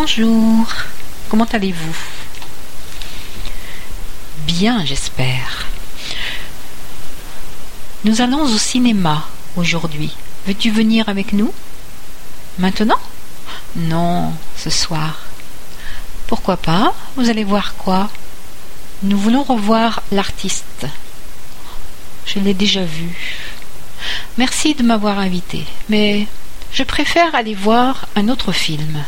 Bonjour, comment allez-vous? Bien, j'espère. Nous allons au cinéma aujourd'hui. Veux-tu venir avec nous? Maintenant? Non, ce soir. Pourquoi pas? Vous allez voir quoi? Nous voulons revoir l'artiste. Je l'ai déjà vu. Merci de m'avoir invité, mais je préfère aller voir un autre film.